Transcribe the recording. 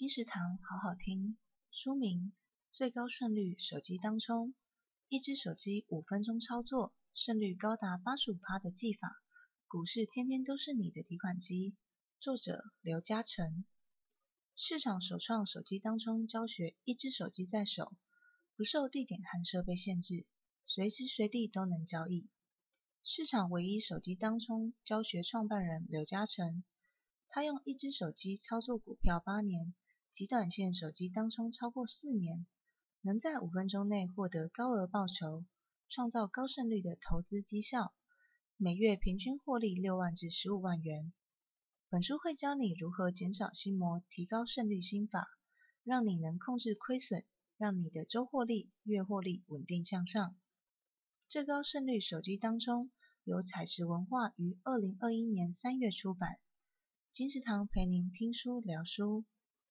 金石堂好好听，书名：最高胜率手机当冲，一支手机五分钟操作，胜率高达八十五趴的技法，股市天天都是你的提款机。作者：刘嘉诚。市场首创手机当冲教学，一支手机在手，不受地点和设备限制，随时随地都能交易。市场唯一手机当冲教学创办人刘嘉诚，他用一支手机操作股票八年。极短线手机当冲超过四年，能在五分钟内获得高额报酬，创造高胜率的投资绩效，每月平均获利六万至十五万元。本书会教你如何减少心魔，提高胜率心法，让你能控制亏损，让你的周获利、月获利稳定向上。最高胜率手机当冲由采石文化于二零二一年三月出版。金石堂陪您听书聊书。